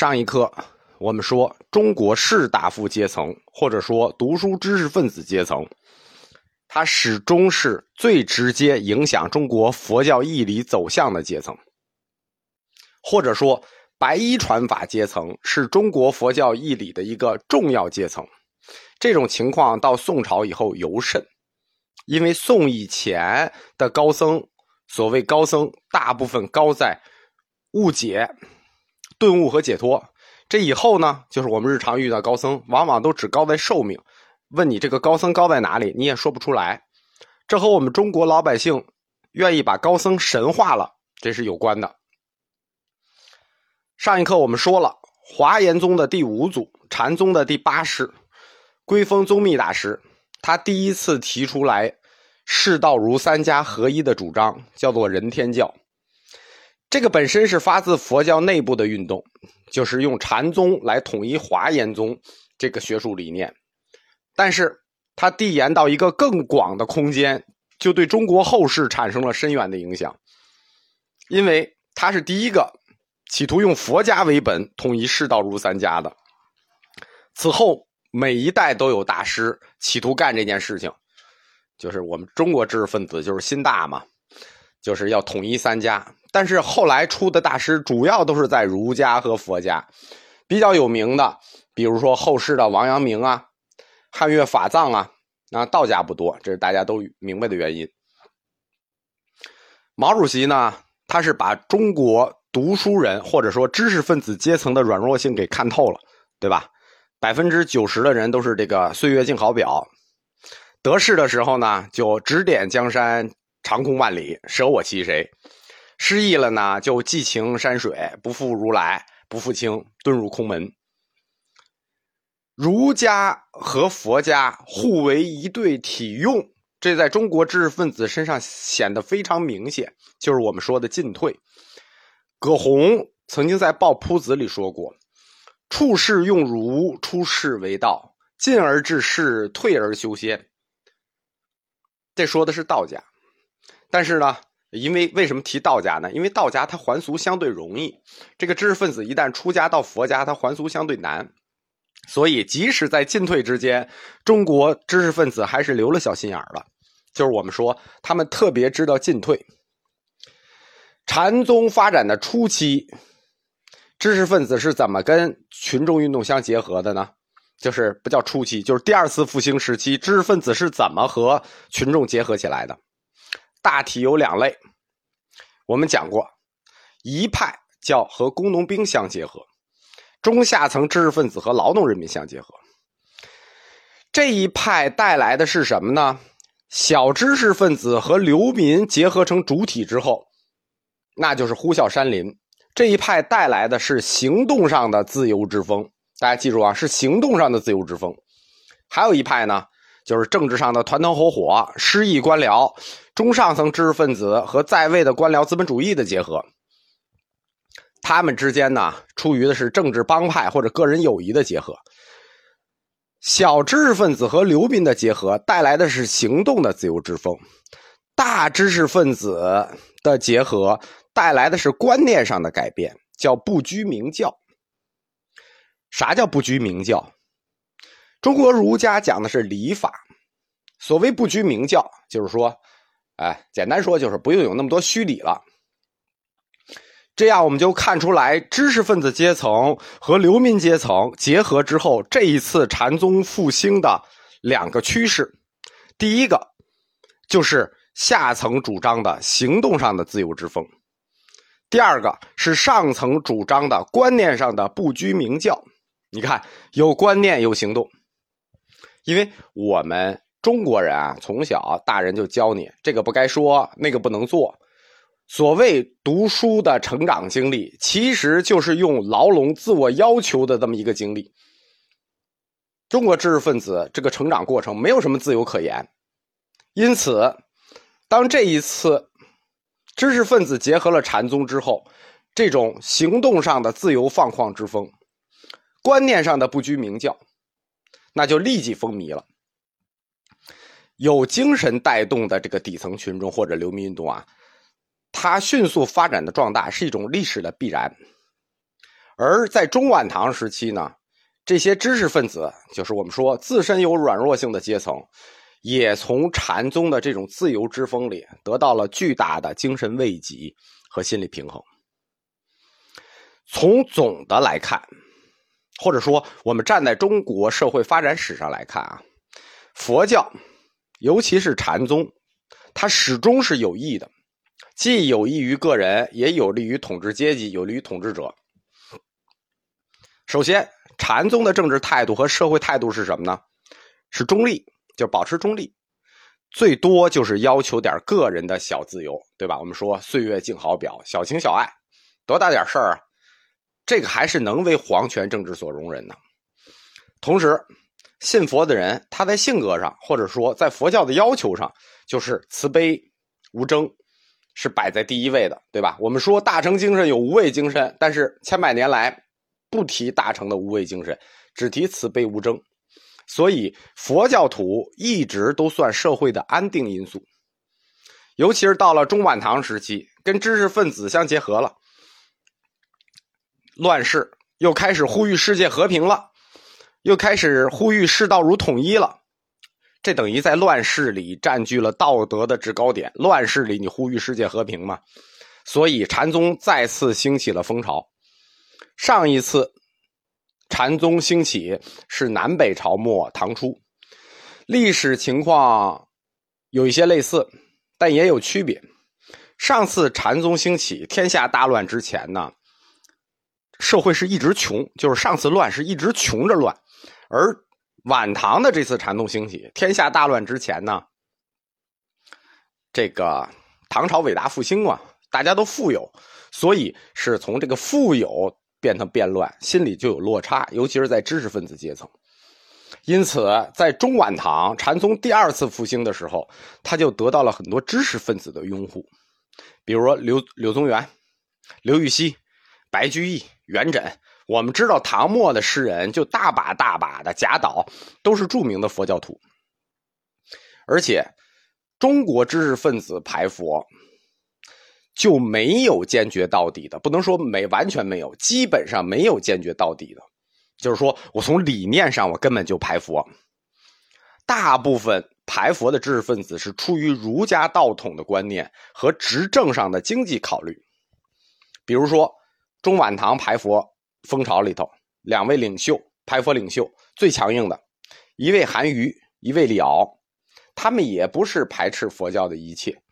上一课我们说，中国士大夫阶层，或者说读书知识分子阶层，它始终是最直接影响中国佛教义理走向的阶层，或者说白衣传法阶层是中国佛教义理的一个重要阶层。这种情况到宋朝以后尤甚，因为宋以前的高僧，所谓高僧，大部分高在误解、顿悟和解脱。这以后呢，就是我们日常遇到高僧，往往都只高在寿命。问你这个高僧高在哪里，你也说不出来。这和我们中国老百姓愿意把高僧神化了，这是有关的。上一课我们说了，华严宗的第五祖，禅宗的第八世，归峰宗密大师，他第一次提出来世道儒三家合一的主张，叫做人天教。这个本身是发自佛教内部的运动。就是用禅宗来统一华严宗这个学术理念，但是它递延到一个更广的空间，就对中国后世产生了深远的影响。因为他是第一个企图用佛家为本统一释道儒三家的。此后每一代都有大师企图干这件事情，就是我们中国知识分子就是心大嘛，就是要统一三家。但是后来出的大师主要都是在儒家和佛家，比较有名的，比如说后世的王阳明啊、汉乐法藏啊，啊道家不多，这是大家都明白的原因。毛主席呢，他是把中国读书人或者说知识分子阶层的软弱性给看透了，对吧？百分之九十的人都是这个岁月静好表，得势的时候呢，就指点江山长空万里，舍我其谁。失意了呢，就寄情山水，不负如来，不负卿，遁入空门。儒家和佛家互为一对体用，这在中国知识分子身上显得非常明显，就是我们说的进退。葛洪曾经在《抱朴子》里说过：“处世用儒，出世为道；进而治世，退而修仙。”这说的是道家，但是呢？因为为什么提道家呢？因为道家它还俗相对容易，这个知识分子一旦出家到佛家，他还俗相对难，所以即使在进退之间，中国知识分子还是留了小心眼儿的。就是我们说，他们特别知道进退。禅宗发展的初期，知识分子是怎么跟群众运动相结合的呢？就是不叫初期，就是第二次复兴时期，知识分子是怎么和群众结合起来的？大体有两类，我们讲过，一派叫和工农兵相结合，中下层知识分子和劳动人民相结合。这一派带来的是什么呢？小知识分子和流民结合成主体之后，那就是呼啸山林。这一派带来的是行动上的自由之风，大家记住啊，是行动上的自由之风。还有一派呢？就是政治上的团团伙伙、失意官僚、中上层知识分子和在位的官僚资本主义的结合，他们之间呢，出于的是政治帮派或者个人友谊的结合；小知识分子和流民的结合，带来的是行动的自由之风；大知识分子的结合，带来的是观念上的改变，叫不拘名教。啥叫不拘名教？中国儒家讲的是礼法，所谓不拘名教，就是说，哎，简单说就是不用有那么多虚礼了。这样我们就看出来，知识分子阶层和流民阶层结合之后，这一次禅宗复兴的两个趋势。第一个就是下层主张的行动上的自由之风，第二个是上层主张的观念上的不拘名教。你看，有观念，有行动。因为我们中国人啊，从小大人就教你这个不该说，那个不能做。所谓读书的成长经历，其实就是用牢笼自我要求的这么一个经历。中国知识分子这个成长过程没有什么自由可言，因此，当这一次知识分子结合了禅宗之后，这种行动上的自由放旷之风，观念上的不拘名教。那就立即风靡了。有精神带动的这个底层群众或者流民运动啊，它迅速发展的壮大是一种历史的必然。而在中晚唐时期呢，这些知识分子，就是我们说自身有软弱性的阶层，也从禅宗的这种自由之风里得到了巨大的精神慰藉和心理平衡。从总的来看，或者说我们站在中国社会发展史上来看啊，佛教，尤其是禅宗，它始终是有益的，既有益于个人，也有利于统治阶级，有利于统治者。首先，禅宗的政治态度和社会态度是什么呢？是中立，就保持中立，最多就是要求点个人的小自由，对吧？我们说岁月静好表，小情小爱，多大点事儿啊？这个还是能为皇权政治所容忍的。同时，信佛的人他在性格上，或者说在佛教的要求上，就是慈悲无争，是摆在第一位的，对吧？我们说大乘精神有无畏精神，但是千百年来不提大乘的无畏精神，只提慈悲无争，所以佛教徒一直都算社会的安定因素。尤其是到了中晚唐时期，跟知识分子相结合了。乱世又开始呼吁世界和平了，又开始呼吁世道如统一了，这等于在乱世里占据了道德的制高点。乱世里你呼吁世界和平嘛？所以禅宗再次兴起了风潮。上一次禅宗兴起是南北朝末唐初，历史情况有一些类似，但也有区别。上次禅宗兴起，天下大乱之前呢？社会是一直穷，就是上次乱是一直穷着乱，而晚唐的这次禅宗兴起，天下大乱之前呢，这个唐朝伟大复兴嘛，大家都富有，所以是从这个富有变成变乱，心里就有落差，尤其是在知识分子阶层。因此，在中晚唐禅宗第二次复兴的时候，他就得到了很多知识分子的拥护，比如说柳柳宗元、刘禹锡。白居易、元稹，我们知道唐末的诗人就大把大把的贾岛，都是著名的佛教徒。而且，中国知识分子排佛就没有坚决到底的，不能说没完全没有，基本上没有坚决到底的。就是说我从理念上我根本就排佛。大部分排佛的知识分子是出于儒家道统的观念和执政上的经济考虑，比如说。中晚唐排佛风潮里头，两位领袖排佛领袖最强硬的，一位韩愈，一位李敖，他们也不是排斥佛教的一切，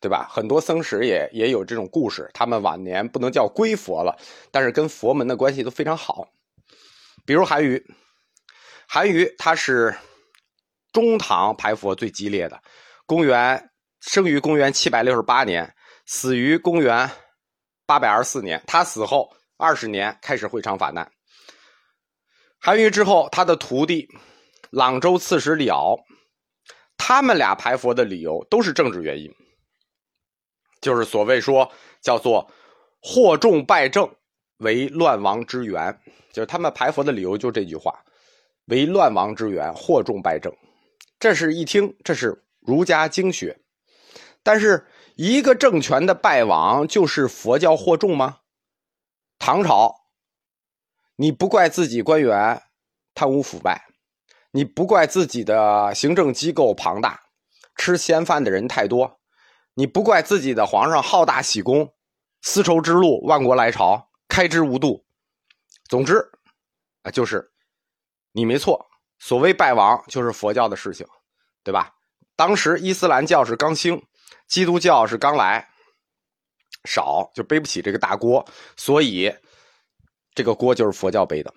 对吧？很多僧史也也有这种故事，他们晚年不能叫归佛了，但是跟佛门的关系都非常好。比如韩愈，韩愈他是中唐排佛最激烈的，公元生于公元七百六十八年，死于公元。八百二十四年，他死后二十年开始会昌法难。韩愈之后，他的徒弟朗州刺史李敖，他们俩排佛的理由都是政治原因，就是所谓说叫做“惑众败政为乱亡之源”，就是他们排佛的理由就这句话，“为乱亡之源，惑众败政”。这是一听，这是儒家经学，但是。一个政权的败亡就是佛教惑众吗？唐朝，你不怪自己官员贪污腐败，你不怪自己的行政机构庞大，吃闲饭的人太多，你不怪自己的皇上好大喜功，丝绸之路万国来朝，开支无度。总之，啊，就是你没错。所谓败亡，就是佛教的事情，对吧？当时伊斯兰教是刚兴。基督教是刚来，少就背不起这个大锅，所以这个锅就是佛教背的。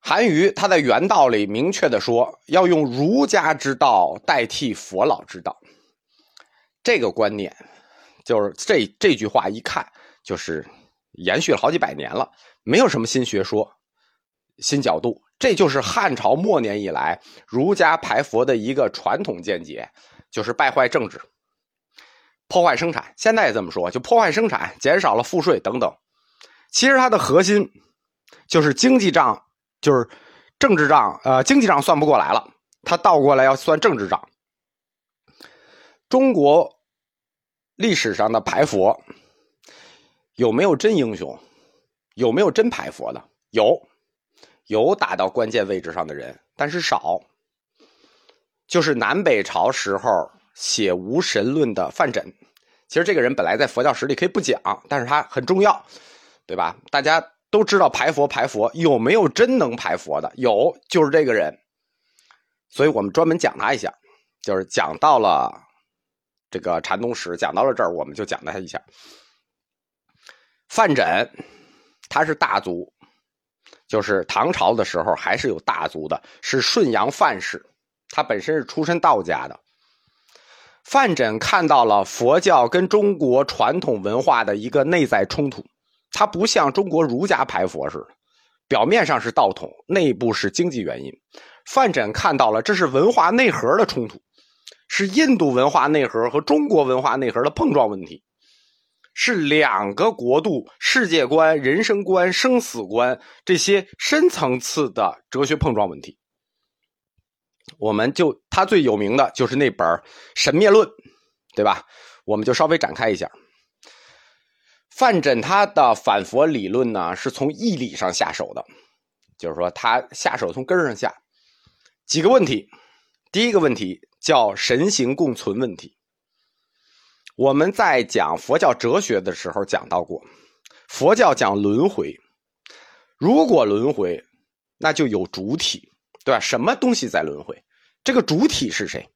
韩愈他在《原道》里明确的说，要用儒家之道代替佛老之道。这个观念就是这这句话一看就是延续了好几百年了，没有什么新学说、新角度，这就是汉朝末年以来儒家排佛的一个传统见解。就是败坏政治，破坏生产。现在也这么说，就破坏生产，减少了赋税等等。其实它的核心就是经济账，就是政治账。呃，经济账算不过来了，它倒过来要算政治账。中国历史上的排佛，有没有真英雄？有没有真排佛的？有，有打到关键位置上的人，但是少。就是南北朝时候写无神论的范缜，其实这个人本来在佛教史里可以不讲，但是他很重要，对吧？大家都知道排佛排佛，有没有真能排佛的？有，就是这个人。所以我们专门讲他一下，就是讲到了这个禅宗史，讲到了这儿，我们就讲他一下。范缜，他是大族，就是唐朝的时候还是有大族的，是顺阳范氏。他本身是出身道家的。范缜看到了佛教跟中国传统文化的一个内在冲突，他不像中国儒家排佛似的，表面上是道统，内部是经济原因。范缜看到了这是文化内核的冲突，是印度文化内核和中国文化内核的碰撞问题。是两个国度世界观、人生观、生死观这些深层次的哲学碰撞问题。我们就他最有名的就是那本《神灭论》，对吧？我们就稍微展开一下。范缜他的反佛理论呢，是从义理上下手的，就是说他下手从根上下。几个问题，第一个问题叫神形共存问题。我们在讲佛教哲学的时候讲到过，佛教讲轮回，如果轮回，那就有主体，对吧？什么东西在轮回？这个主体是谁？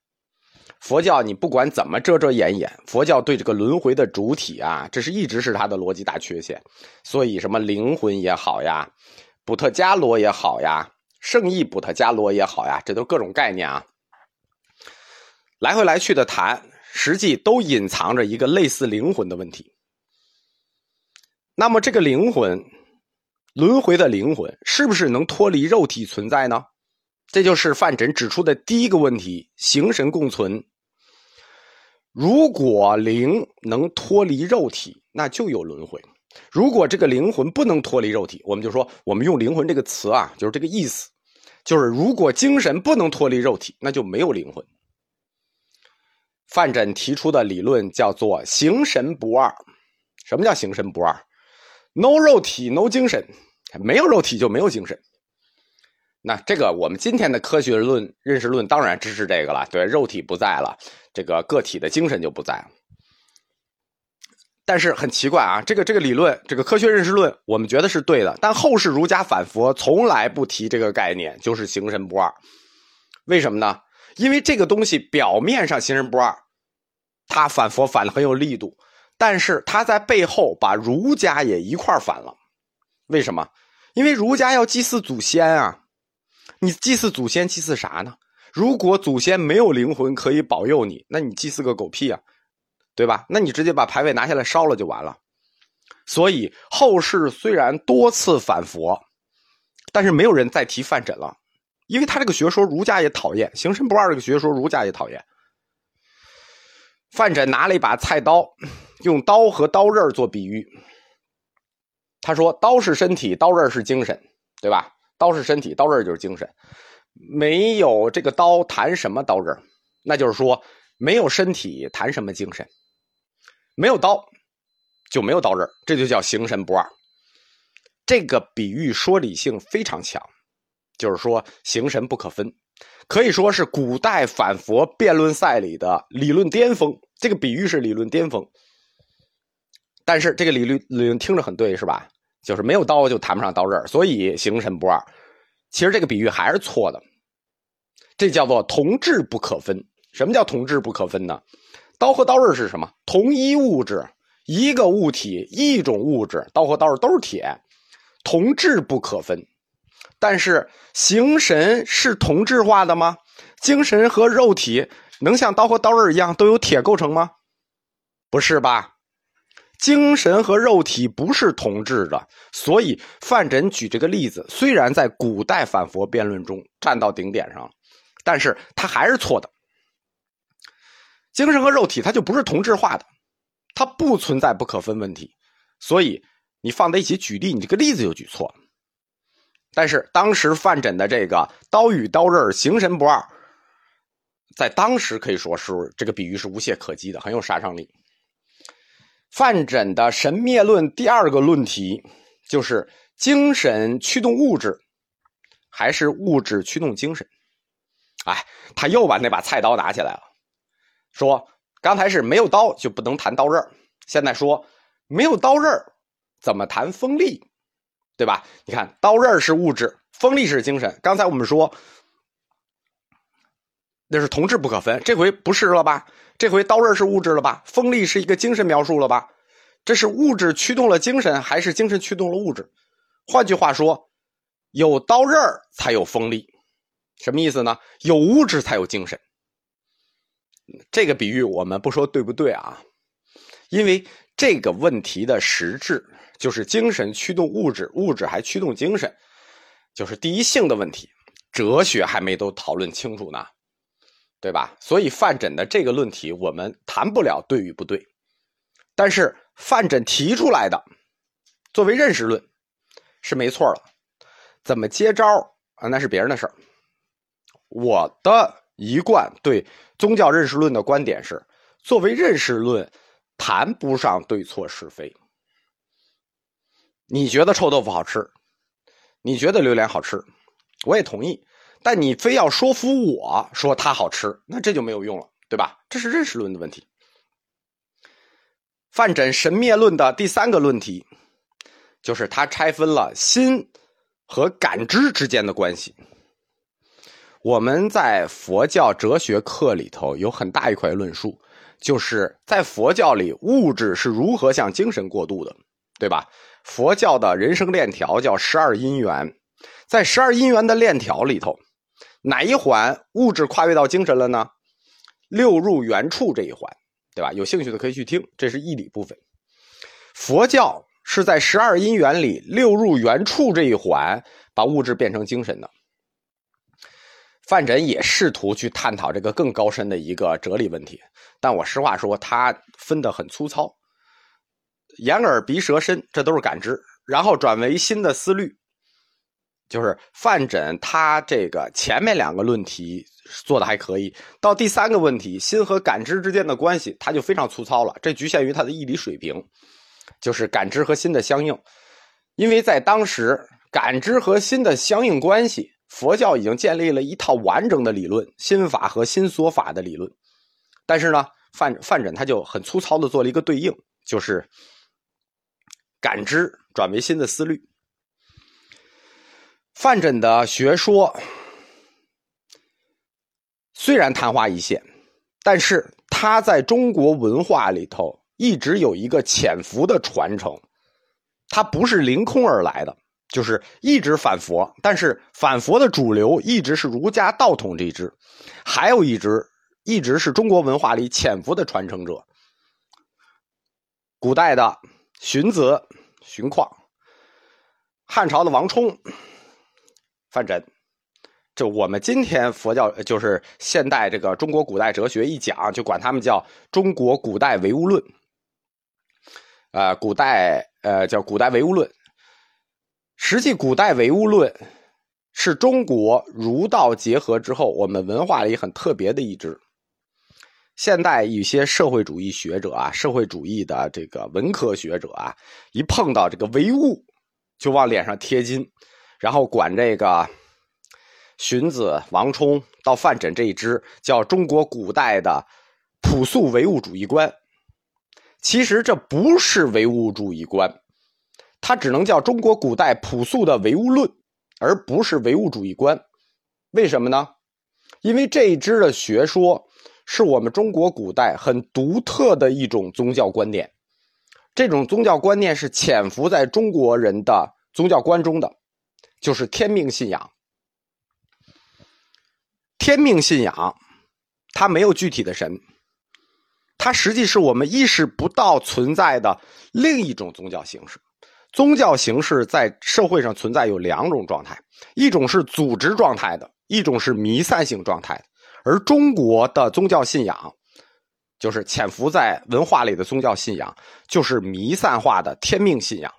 佛教你不管怎么遮遮掩掩，佛教对这个轮回的主体啊，这是一直是它的逻辑大缺陷。所以什么灵魂也好呀，补特伽罗也好呀，圣意补特伽罗也好呀，这都各种概念啊，来回来去的谈。实际都隐藏着一个类似灵魂的问题。那么，这个灵魂轮回的灵魂是不是能脱离肉体存在呢？这就是范缜指出的第一个问题：形神共存。如果灵能脱离肉体，那就有轮回；如果这个灵魂不能脱离肉体，我们就说我们用“灵魂”这个词啊，就是这个意思，就是如果精神不能脱离肉体，那就没有灵魂。范缜提出的理论叫做“形神不二”。什么叫“形神不二 ”？No 肉体，No 精神，没有肉体就没有精神。那这个我们今天的科学论认识论当然支持这个了。对，肉体不在了，这个个体的精神就不在了。但是很奇怪啊，这个这个理论，这个科学认识论，我们觉得是对的。但后世儒家反佛从来不提这个概念，就是“形神不二”。为什么呢？因为这个东西表面上形神不二，他反佛反的很有力度，但是他在背后把儒家也一块反了。为什么？因为儒家要祭祀祖先啊，你祭祀祖先祭祀啥呢？如果祖先没有灵魂可以保佑你，那你祭祀个狗屁啊，对吧？那你直接把牌位拿下来烧了就完了。所以后世虽然多次反佛，但是没有人再提范缜了。因为他这个学说，儒家也讨厌；形神不二这个学说，儒家也讨厌。范缜拿了一把菜刀，用刀和刀刃做比喻。他说：“刀是身体，刀刃是精神，对吧？刀是身体，刀刃就是精神。没有这个刀，谈什么刀刃？那就是说，没有身体，谈什么精神？没有刀，就没有刀刃，这就叫形神不二。这个比喻说理性非常强。”就是说，形神不可分，可以说是古代反佛辩论赛里的理论巅峰。这个比喻是理论巅峰，但是这个理论理论听着很对，是吧？就是没有刀就谈不上刀刃，所以形神不二。其实这个比喻还是错的，这叫做同质不可分。什么叫同质不可分呢？刀和刀刃是什么？同一物质，一个物体，一种物质，刀和刀刃都是铁，同质不可分。但是形神是同质化的吗？精神和肉体能像刀和刀刃一样都由铁构成吗？不是吧？精神和肉体不是同质的，所以范缜举这个例子，虽然在古代反佛辩论中站到顶点上了，但是他还是错的。精神和肉体它就不是同质化的，它不存在不可分问题，所以你放在一起举例，你这个例子就举错了。但是当时范缜的这个刀与刀刃形神不二，在当时可以说是这个比喻是无懈可击的，很有杀伤力。范缜的神灭论第二个论题就是精神驱动物质，还是物质驱动精神？哎，他又把那把菜刀拿起来了，说刚才是没有刀就不能谈刀刃现在说没有刀刃怎么谈锋利？对吧？你看刀刃是物质，锋利是精神。刚才我们说那是同质不可分，这回不是了吧？这回刀刃是物质了吧？锋利是一个精神描述了吧？这是物质驱动了精神，还是精神驱动了物质？换句话说，有刀刃才有锋利，什么意思呢？有物质才有精神。这个比喻我们不说对不对啊？因为这个问题的实质就是精神驱动物质，物质还驱动精神，就是第一性的问题。哲学还没都讨论清楚呢。对吧？所以范缜的这个论题，我们谈不了对与不对。但是范缜提出来的作为认识论是没错了。怎么接招啊？那是别人的事儿。我的一贯对宗教认识论的观点是：作为认识论，谈不上对错是非。你觉得臭豆腐好吃，你觉得榴莲好吃，我也同意。但你非要说服我说它好吃，那这就没有用了，对吧？这是认识论的问题。范缜神灭论的第三个论题，就是他拆分了心和感知之间的关系。我们在佛教哲学课里头有很大一块论述，就是在佛教里物质是如何向精神过渡的，对吧？佛教的人生链条叫十二因缘，在十二因缘的链条里头。哪一环物质跨越到精神了呢？六入原处这一环，对吧？有兴趣的可以去听，这是义理部分。佛教是在十二因缘里六入原处这一环把物质变成精神的。范缜也试图去探讨这个更高深的一个哲理问题，但我实话说，他分得很粗糙。眼耳鼻舌身，这都是感知，然后转为新的思虑。就是范缜，他这个前面两个论题做的还可以，到第三个问题，心和感知之间的关系，他就非常粗糙了。这局限于他的义理水平，就是感知和心的相应。因为在当时，感知和心的相应关系，佛教已经建立了一套完整的理论——心法和心所法的理论。但是呢，范范缜他就很粗糙的做了一个对应，就是感知转为心的思虑。范缜的学说虽然昙花一现，但是他在中国文化里头一直有一个潜伏的传承，他不是凌空而来的，就是一直反佛，但是反佛的主流一直是儒家道统这一支，还有一支一直是中国文化里潜伏的传承者，古代的荀子、荀况，汉朝的王充。范缜，就我们今天佛教就是现代这个中国古代哲学一讲，就管他们叫中国古代唯物论，呃，古代呃叫古代唯物论。实际古代唯物论是中国儒道结合之后，我们文化里很特别的一支。现代一些社会主义学者啊，社会主义的这个文科学者啊，一碰到这个唯物，就往脸上贴金。然后管这个荀子、王充到范缜这一支叫中国古代的朴素唯物主义观，其实这不是唯物主义观，它只能叫中国古代朴素的唯物论，而不是唯物主义观。为什么呢？因为这一支的学说是我们中国古代很独特的一种宗教观念，这种宗教观念是潜伏在中国人的宗教观中的。就是天命信仰，天命信仰，它没有具体的神，它实际是我们意识不到存在的另一种宗教形式。宗教形式在社会上存在有两种状态，一种是组织状态的，一种是弥散性状态的。而中国的宗教信仰，就是潜伏在文化里的宗教信仰，就是弥散化的天命信仰。